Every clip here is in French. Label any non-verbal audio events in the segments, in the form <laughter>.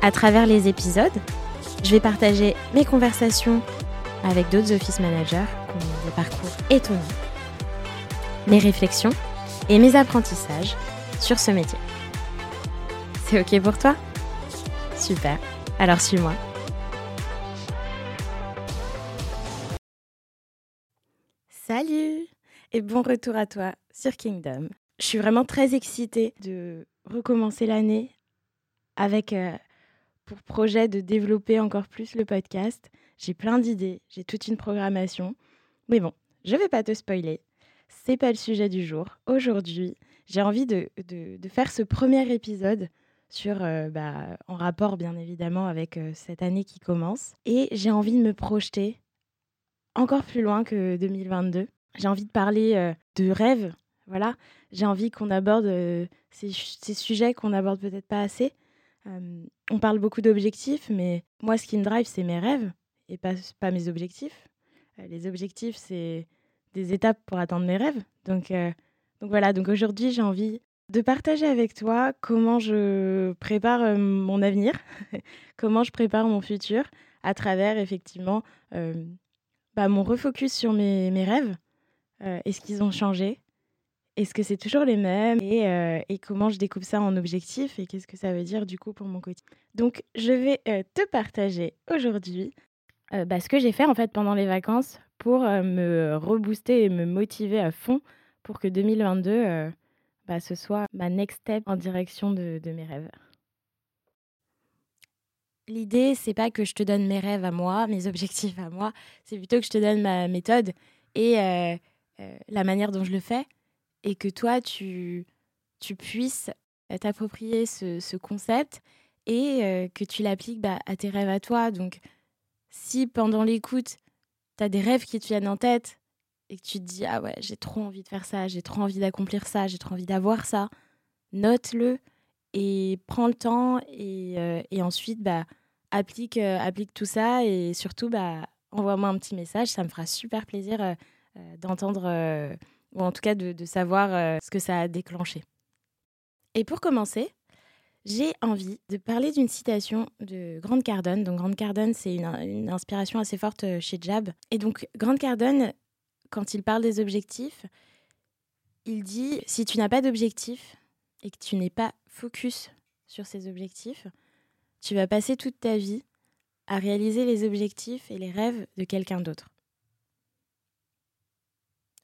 À travers les épisodes, je vais partager mes conversations avec d'autres office managers qui ont des parcours étonnants, mes réflexions et mes apprentissages sur ce métier. C'est OK pour toi? Super, alors suis-moi. Salut et bon retour à toi sur Kingdom. Je suis vraiment très excitée de recommencer l'année avec euh, pour projet de développer encore plus le podcast. J'ai plein d'idées, j'ai toute une programmation. Mais bon, je vais pas te spoiler. C'est pas le sujet du jour. Aujourd'hui, j'ai envie de, de, faire ce premier épisode sur, euh, bah, en rapport bien évidemment avec euh, cette année qui commence. Et j'ai envie de me projeter encore plus loin que 2022. J'ai envie de parler euh, de rêves. Voilà, j'ai envie qu'on aborde ces, ces, sujets qu'on aborde peut-être pas assez. On parle beaucoup d'objectifs, mais moi, ce qui me drive, c'est mes rêves et pas, pas mes objectifs. les objectifs, c'est des étapes pour atteindre mes rêves. Donc, donc voilà, donc aujourd'hui, j'ai envie de partager avec toi comment je prépare mon avenir, <laughs> comment je prépare mon futur à travers effectivement bah, mon refocus sur mes, mes rêves. Est-ce qu'ils ont changé Est-ce que c'est toujours les mêmes et, et, comment je découpe ça en objectifs et qu'est-ce que ça veut dire du coup pour mon quotidien? Donc je vais te partager aujourd'hui bah, ce que j'ai fait en fait pendant les vacances pour me rebooster et me motiver à fond pour que 2022 bah, ce soit ma next step en direction de, mes rêves. L'idée, c'est pas que je te donne mes rêves à moi, mes objectifs à moi, c'est plutôt que je te donne ma méthode et euh, euh, la manière dont je le fais et que toi, tu, puisses t'approprier ce, concept et euh, que tu l'appliques bah, à tes rêves à toi. Donc, si pendant l'écoute, tu as des rêves qui te viennent en tête, et que tu te dis ah ouais j'ai trop envie de faire ça, j'ai trop envie d'accomplir ça, j'ai trop envie d'avoir ça, note-le et prends le temps et, euh, ensuite bah applique euh, tout ça et surtout bah envoie-moi un petit message, ça me fera super plaisir euh, d'entendre ou en tout cas de, savoir ce que ça a déclenché. Et pour commencer, j'ai envie de parler d'une citation de Grande Cardone. Donc Grande Cardone, c'est une, inspiration assez forte chez Jab. Et donc Grande Cardone, quand il parle des objectifs, il dit si tu n'as pas d'objectif et que tu n'es pas focus sur ces objectifs, tu vas passer toute ta vie à réaliser les objectifs et les rêves de quelqu'un d'autre.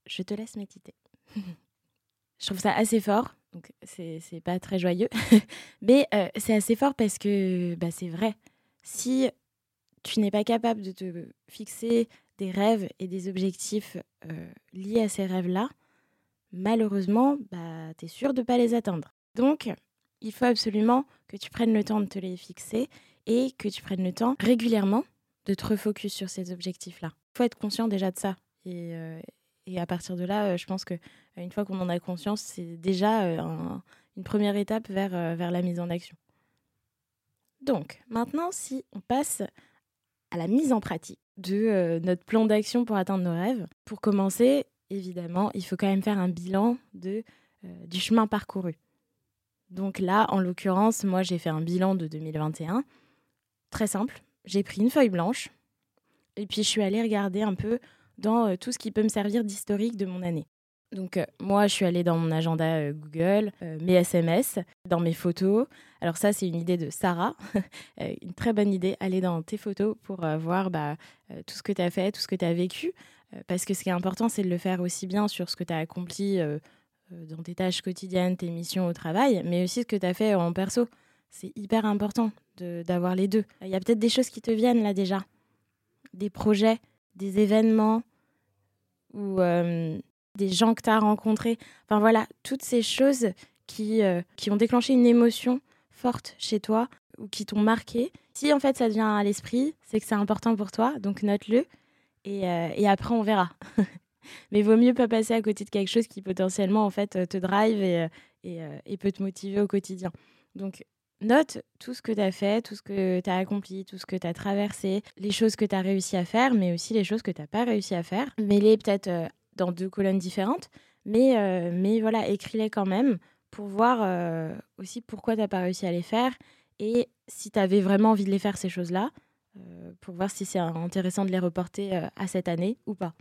Je te laisse méditer. <laughs> Je trouve ça assez fort, donc c'est pas très joyeux, <laughs> mais euh, c'est assez fort parce que bah, c'est vrai. Si tu n'es pas capable de te fixer des rêves et des objectifs euh, liés à ces rêves-là, malheureusement, bah, tu es sûr de ne pas les atteindre. Donc, il faut absolument que tu prennes le temps de te les fixer et que tu prennes le temps régulièrement de te refocus sur ces objectifs-là. Il faut être conscient déjà de ça. Euh, et à partir de là, euh, je pense que une fois qu'on en a conscience, c'est déjà une première étape vers, vers la mise en action. Donc, maintenant, si on passe à la mise en pratique de euh, notre plan d'action pour atteindre nos rêves. Pour commencer, évidemment, il faut quand même faire un bilan de, euh, du chemin parcouru. Donc là, en l'occurrence, moi, j'ai fait un bilan de 2021. Très simple. J'ai pris une feuille blanche et puis je suis allée regarder un peu dans euh, tout ce qui peut me servir d'historique de mon année. Donc euh, moi, je suis allée dans mon agenda euh, Google, mes SMS, dans mes photos. Alors ça, c'est une idée de Sarah, <laughs> une très bonne idée, aller dans tes photos pour voir bah, tout ce que tu as fait, tout ce que tu as vécu. parce que ce qui est important, c'est de le faire aussi bien sur ce que tu as accompli dans tes tâches quotidiennes, tes missions au travail, mais aussi ce que tu as fait en perso. C'est hyper important d'avoir les deux. Il y a peut-être des choses qui te viennent là déjà, des projets, des événements ou des gens que tu as rencontrés. Enfin voilà, toutes ces choses qui, euh, qui ont déclenché une émotion forte chez toi ou qui t'ont marqué. Si en fait ça vient à l'esprit, c'est que c'est important pour toi, donc note-le et, euh, et, après on verra. <laughs> Mais vaut mieux pas passer à côté de quelque chose qui potentiellement en fait te drive et, et, et peut te motiver au quotidien. Donc note tout ce que tu as fait, tout ce que tu as accompli, tout ce que tu as traversé, les choses que tu as réussi à faire, mais aussi les choses que tu n'as pas réussi à faire. Mets-les peut-être dans deux colonnes différentes, mais, euh, mais voilà, écris-les quand même pour voir euh, aussi pourquoi tu n'as pas réussi à les faire et si tu avais vraiment envie de les faire, ces choses-là, euh, pour voir si c'est intéressant de les reporter à cette année ou pas.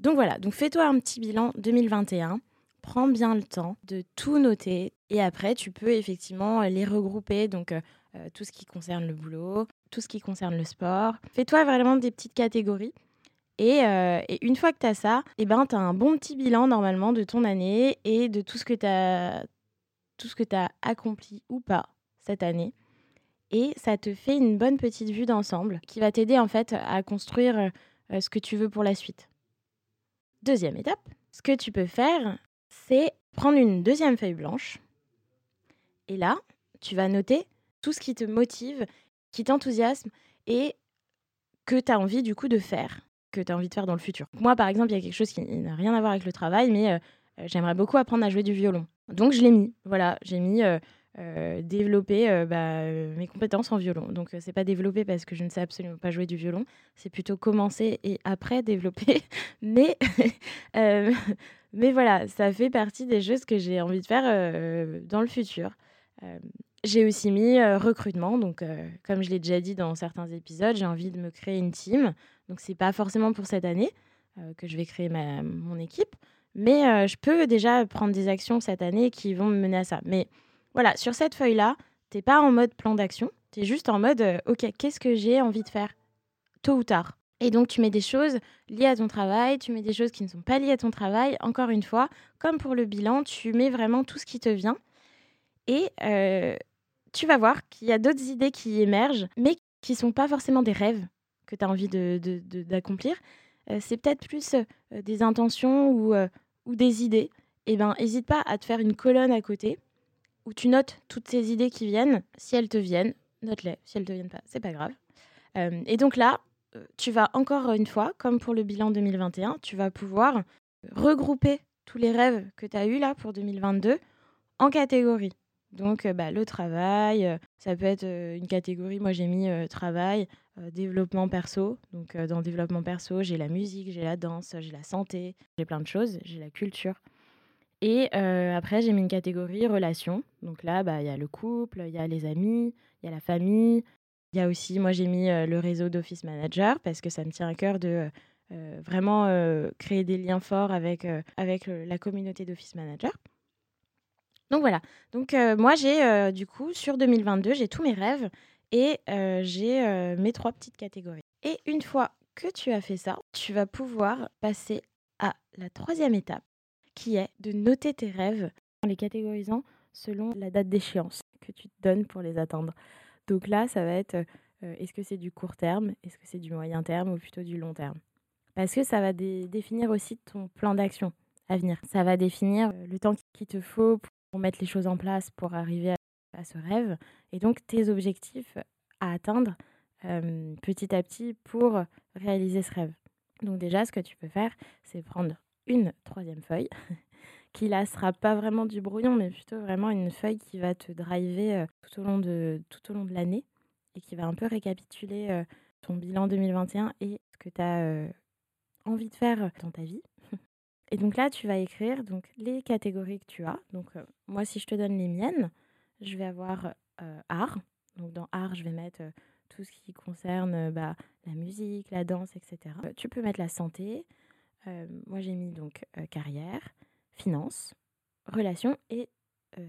donc voilà, donc fais-toi un petit bilan 2021 prends bien le temps de tout noter et après tu peux effectivement les regrouper donc tout ce qui concerne le boulot, tout ce qui concerne le sport. Fais-toi vraiment des petites catégories euh, et, une fois que tu as ça, eh ben, tu as un bon petit bilan normalement de ton année et de tout ce que tu as, accompli ou pas cette année. Et ça te fait une bonne petite vue d'ensemble qui va t'aider en fait à construire euh, ce que tu veux pour la suite. Deuxième étape, ce que tu peux faire, c'est prendre une deuxième feuille blanche. Et là, tu vas noter tout ce qui te motive, qui t'enthousiasme et que tu as envie du coup de faire que tu as envie de faire dans le futur. Moi, par exemple, il y a quelque chose qui n'a rien à voir avec le travail, mais euh, euh, j'aimerais beaucoup apprendre à jouer du violon. Donc, je l'ai mis. Voilà, j'ai mis euh, développer bah, mes compétences en violon. Donc, c'est pas développer parce que je ne sais absolument pas jouer du violon, c'est plutôt commencer et après <laughs> développer. mais, <laughs> mais voilà, ça fait partie des choses que j'ai envie de faire dans le futur. J'ai aussi mis recrutement. Donc, comme je l'ai déjà dit dans certains épisodes, j'ai envie de me créer une team. Donc, c'est pas forcément pour cette année que je vais créer mon équipe. Mais je peux déjà prendre des actions cette année qui vont me mener à ça. Mais voilà, sur cette feuille-là, tu n'es pas en mode plan d'action. Tu es juste en mode, OK, qu'est-ce que j'ai envie de faire tôt ou tard? Et donc, tu mets des choses liées à ton travail, tu mets des choses qui ne sont pas liées à ton travail. Encore une fois, comme pour le bilan, tu mets vraiment tout ce qui te vient. Et tu vas voir qu'il y a d'autres idées qui émergent, mais qui ne sont pas forcément des rêves que tu as envie d'accomplir. De, de, c'est peut-être plus des intentions ou, ou des idées. Eh ben, n'hésite pas à te faire une colonne à côté où tu notes toutes ces idées qui viennent. Si elles te viennent, note-les. Si elles ne te viennent pas, c'est pas grave. et donc là, tu vas encore une fois, comme pour le bilan 2021, tu vas pouvoir regrouper tous les rêves que tu as eus là pour 2022 en catégories. Donc, bah, le travail, ça peut être une catégorie. Moi, j'ai mis travail, développement perso. Donc, dans développement perso, j'ai la musique, j'ai la danse, j'ai la santé, j'ai plein de choses, j'ai la culture. Et après, j'ai mis une catégorie relations. Donc là, bah, il y a le couple, il y a les amis, il y a la famille. Il y a aussi, moi, j'ai mis le réseau d'office manager parce que ça me tient à cœur de vraiment créer des liens forts avec, avec la communauté d'office manager. Donc voilà. Donc euh, moi j'ai euh, du coup sur 2022 j'ai tous mes rêves et euh, j'ai mes trois petites catégories. Et une fois que tu as fait ça, tu vas pouvoir passer à la troisième étape qui est de noter tes rêves en les catégorisant selon la date d'échéance que tu te donnes pour les atteindre. Donc là, ça va être est-ce que c'est du court terme, est-ce que c'est du moyen terme ou plutôt du long terme? Parce que ça va définir aussi ton plan d'action à venir. Ça va définir le temps qu'il te faut pour mettre les choses en place pour arriver à, ce rêve et donc tes objectifs à atteindre petit à petit pour réaliser ce rêve. Donc déjà, ce que tu peux faire, c'est prendre une troisième feuille <laughs> qui là sera pas vraiment du brouillon, mais plutôt vraiment une feuille qui va te driver tout au long de, tout au long de l'année et qui va un peu récapituler ton bilan 2021 et ce que tu as envie de faire dans ta vie. Et donc là, tu vas écrire donc, les catégories que tu as. Donc euh, moi, si je te donne les miennes, je vais avoir euh, art. Donc dans art, je vais mettre euh, tout ce qui concerne bah, la musique, la danse, etc. tu peux mettre la santé. moi, j'ai mis donc carrière, finance, relations et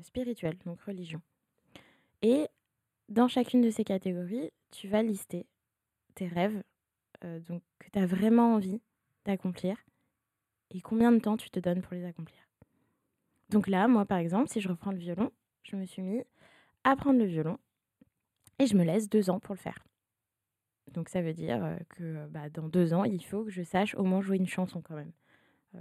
spirituel, donc religion. Et dans chacune de ces catégories, tu vas lister tes rêves donc, que tu as vraiment envie d'accomplir et combien de temps tu te donnes pour les accomplir? Donc là, moi par exemple, si je reprends le violon, je me suis mis à apprendre le violon et je me laisse deux ans pour le faire. Donc ça veut dire euh, que bah, dans deux ans, il faut que je sache au moins jouer une chanson quand même.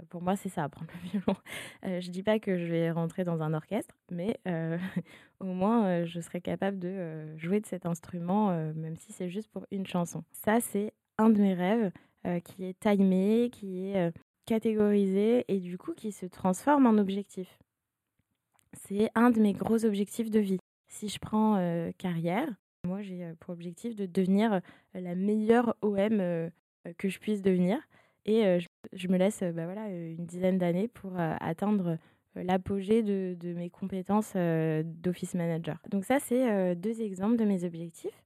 pour moi, c'est ça, apprendre le <laughs> violon. je dis pas que je vais rentrer dans un orchestre, mais <laughs> au moins, je serai capable de jouer de cet instrument, même si c'est juste pour une chanson. Ça, c'est un de mes rêves qui est timé, qui est catégorisé et du coup qui se transforme en objectif. C'est un de mes gros objectifs de vie. Si je prends carrière, moi j'ai pour objectif de devenir la meilleure OM que je puisse devenir. Et je, me laisse bah, voilà, une dizaine d'années pour atteindre l'apogée de, de, mes compétences d'office manager. Donc ça, c'est deux exemples de mes objectifs.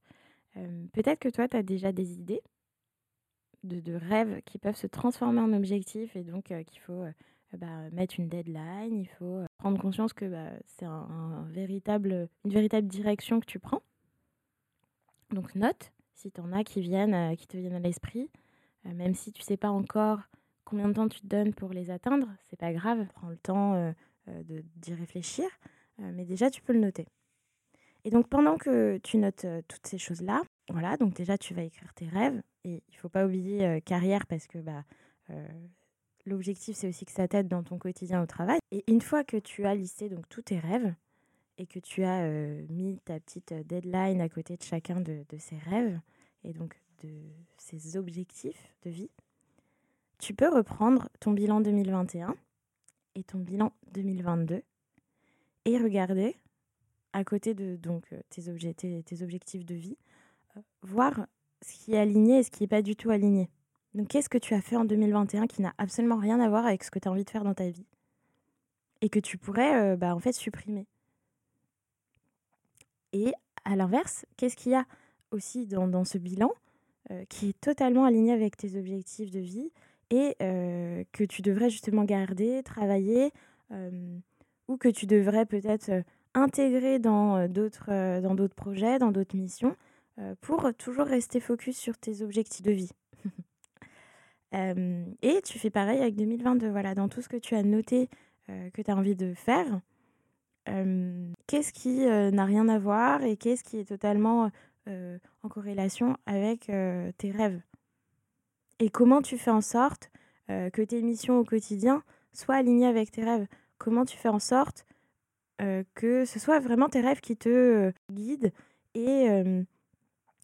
Peut-être que toi, tu as déjà des idées? De, rêves qui peuvent se transformer en objectifs et donc qu'il faut bah, mettre une deadline, il faut prendre conscience que bah, c'est un, véritable, une véritable direction que tu prends. Donc note, si tu en as qui, viennent, qui te viennent à l'esprit, euh, même si tu sais pas encore combien de temps tu te donnes pour les atteindre, c'est pas grave, prends le temps euh, euh, d'y réfléchir, mais déjà tu peux le noter. Et donc pendant que tu notes toutes ces choses-là, voilà, donc déjà tu vas écrire tes rêves et il faut pas oublier carrière parce que bah l'objectif c'est aussi que ça t'aide dans ton quotidien au travail. Et une fois que tu as listé donc tous tes rêves et que tu as mis ta petite deadline à côté de chacun de, de ces rêves et donc de ces objectifs de vie, tu peux reprendre ton bilan 2021 et ton bilan 2022 et regarder à côté de donc tes, tes, objectifs de vie, voir ce qui est aligné et ce qui n'est pas du tout aligné. Donc qu'est-ce que tu as fait en 2021 qui n'a absolument rien à voir avec ce que tu as envie de faire dans ta vie et que tu pourrais euh, bah, en fait supprimer? Et à l'inverse, qu'est-ce qu'il y a aussi dans, dans ce bilan euh, qui est totalement aligné avec tes objectifs de vie et euh, que tu devrais justement garder, travailler ou que tu devrais peut-être intégrer dans d'autres projets, dans d'autres missions pour toujours rester focus sur tes objectifs de vie. <laughs> et tu fais pareil avec 2022, voilà, dans tout ce que tu as noté que tu as envie de faire, qu'est-ce qui n'a rien à voir et qu'est-ce qui est totalement euh, en corrélation avec euh, tes rêves? Et comment tu fais en sorte euh, que tes missions au quotidien soient alignées avec tes rêves? Comment tu fais en sorte que ce soit vraiment tes rêves qui te guident et,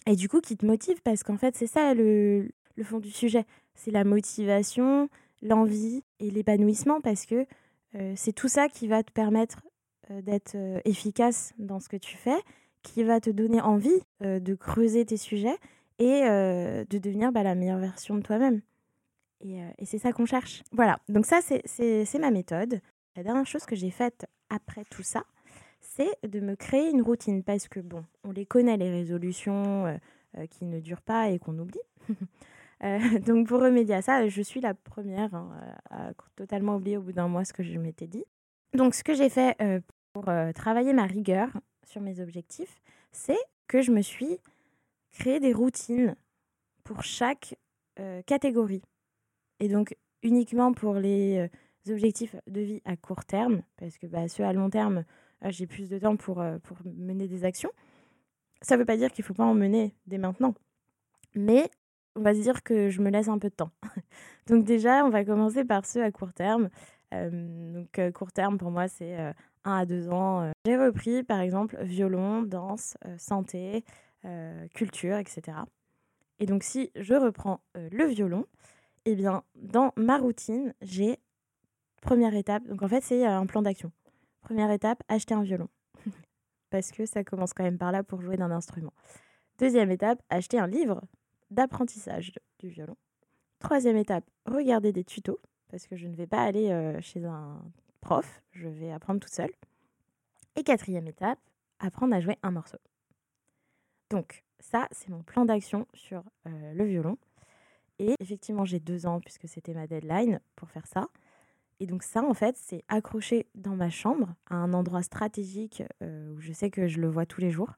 et du coup qui te motivent Parce qu'en fait, c'est ça le, fond du sujet. C'est la motivation, l'envie et l'épanouissement parce que c'est tout ça qui va te permettre d'être efficace dans ce que tu fais qui va te donner envie euh, de creuser tes sujets et euh, de devenir bah, la meilleure version de toi-même. Euh, et c'est ça qu'on cherche. Voilà, donc ça, c'est ma méthode. La dernière chose que j'ai faite après tout ça, c'est de me créer une routine. Parce que, bon, on les connaît, les résolutions qui ne durent pas et qu'on oublie. <laughs> donc, pour remédier à ça, je suis la première hein, à totalement oublier au bout d'un mois ce que je m'étais dit. Donc, ce que j'ai fait pour travailler ma rigueur, sur mes objectifs, c'est que je me suis créé des routines pour chaque euh, catégorie. Et donc uniquement pour les euh, objectifs de vie à court terme, parce que bah, ceux à long terme, euh, j'ai plus de temps pour, pour mener des actions. Ça ne veut pas dire qu'il ne faut pas en mener dès maintenant. Mais on va se dire que je me laisse un peu de temps. <laughs> donc déjà, on va commencer par ceux à court terme. donc court terme, pour moi, c'est un à deux ans, euh, j'ai repris par exemple violon, danse, euh, santé, euh, culture, etc. Et donc si je reprends le violon, eh bien dans ma routine, j'ai première étape, donc en fait c'est un plan d'action. Première étape, acheter un violon. <laughs> Parce que ça commence quand même par là pour jouer d'un instrument. Deuxième étape, acheter un livre d'apprentissage du violon. Troisième étape, regarder des tutos, parce que je ne vais pas aller chez un prof, je vais apprendre toute seule. Et quatrième étape, apprendre à jouer un morceau. Donc ça, c'est mon plan d'action sur euh, le violon. Et effectivement, j'ai deux ans puisque c'était ma deadline pour faire ça. Et donc ça, en fait, c'est accroché dans ma chambre à un endroit stratégique euh, où je sais que je le vois tous les jours.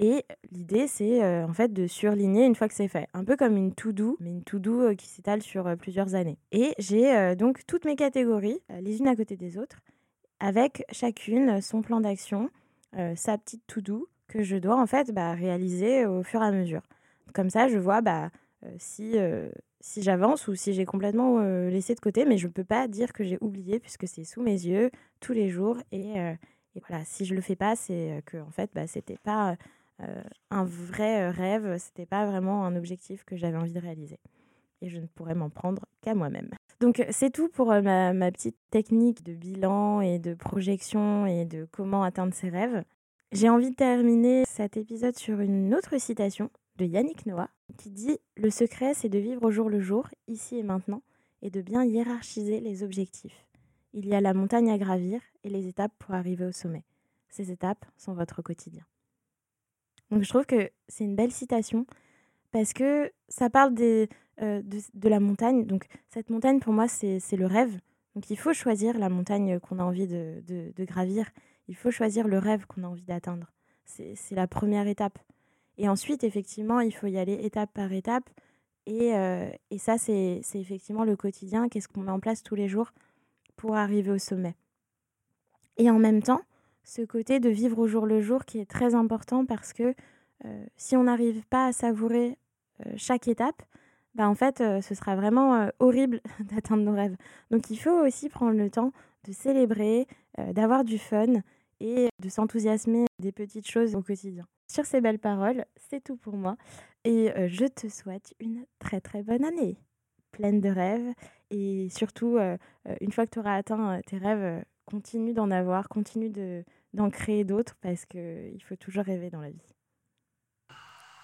Et l'idée, c'est euh, en fait de surligner une fois que c'est fait. Un peu comme une to-do, mais une to-do euh, qui s'étale sur plusieurs années. Et j'ai donc toutes mes catégories, les unes à côté des autres, avec chacune son plan d'action, sa petite to-do que je dois en fait bah, réaliser au fur et à mesure. Comme ça, je vois bah, si, si j'avance ou si j'ai complètement laissé de côté. Mais je ne peux pas dire que j'ai oublié puisque c'est sous mes yeux tous les jours. Et, et voilà, si je ne le fais pas, c'est que en fait, bah, c'était pas un vrai rêve, c'était pas vraiment un objectif que j'avais envie de réaliser. Et je ne pourrais m'en prendre qu'à moi-même. Donc c'est tout pour ma, ma, petite technique de bilan et de projection et de comment atteindre ses rêves. J'ai envie de terminer cet épisode sur une autre citation de Yannick Noah qui dit Le secret, c'est de vivre au jour le jour, ici et maintenant, et de bien hiérarchiser les objectifs. Il y a la montagne à gravir et les étapes pour arriver au sommet. Ces étapes sont votre quotidien. Donc je trouve que c'est une belle citation parce que ça parle des, euh, de, la montagne. Donc cette montagne, pour moi, c'est le rêve. Donc il faut choisir la montagne qu'on a envie de, de, gravir. Il faut choisir le rêve qu'on a envie d'atteindre. C'est la première étape. Et ensuite, effectivement, il faut y aller étape par étape. Et, euh, et ça, c'est effectivement le quotidien. Qu'est-ce qu'on met en place tous les jours pour arriver au sommet. Et en même temps, ce côté de vivre au jour le jour qui est très important parce que euh, si on n'arrive pas à savourer euh, chaque étape, bah en fait, ce sera vraiment horrible <laughs> d'atteindre nos rêves. Donc il faut aussi prendre le temps de célébrer, d'avoir du fun et de s'enthousiasmer des petites choses au quotidien. Sur ces belles paroles, c'est tout pour moi et je te souhaite une très très bonne année, pleine de rêves et surtout, une fois que tu auras atteint tes rêves, continue d'en avoir, continue de, d'en créer d'autres parce qu'il faut toujours rêver dans la vie.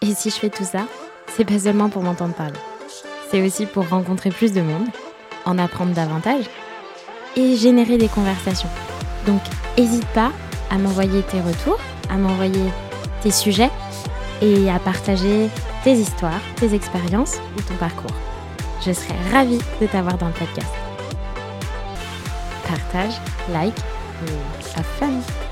Et si je fais tout ça, c'est pas seulement pour m'entendre parler. C'est aussi pour rencontrer plus de monde, en apprendre davantage et générer des conversations. Donc, n'hésite pas à m'envoyer tes retours, à m'envoyer tes sujets et à partager tes histoires, tes expériences ou ton parcours. Je serais ravie de t'avoir dans le podcast. Partage, like et have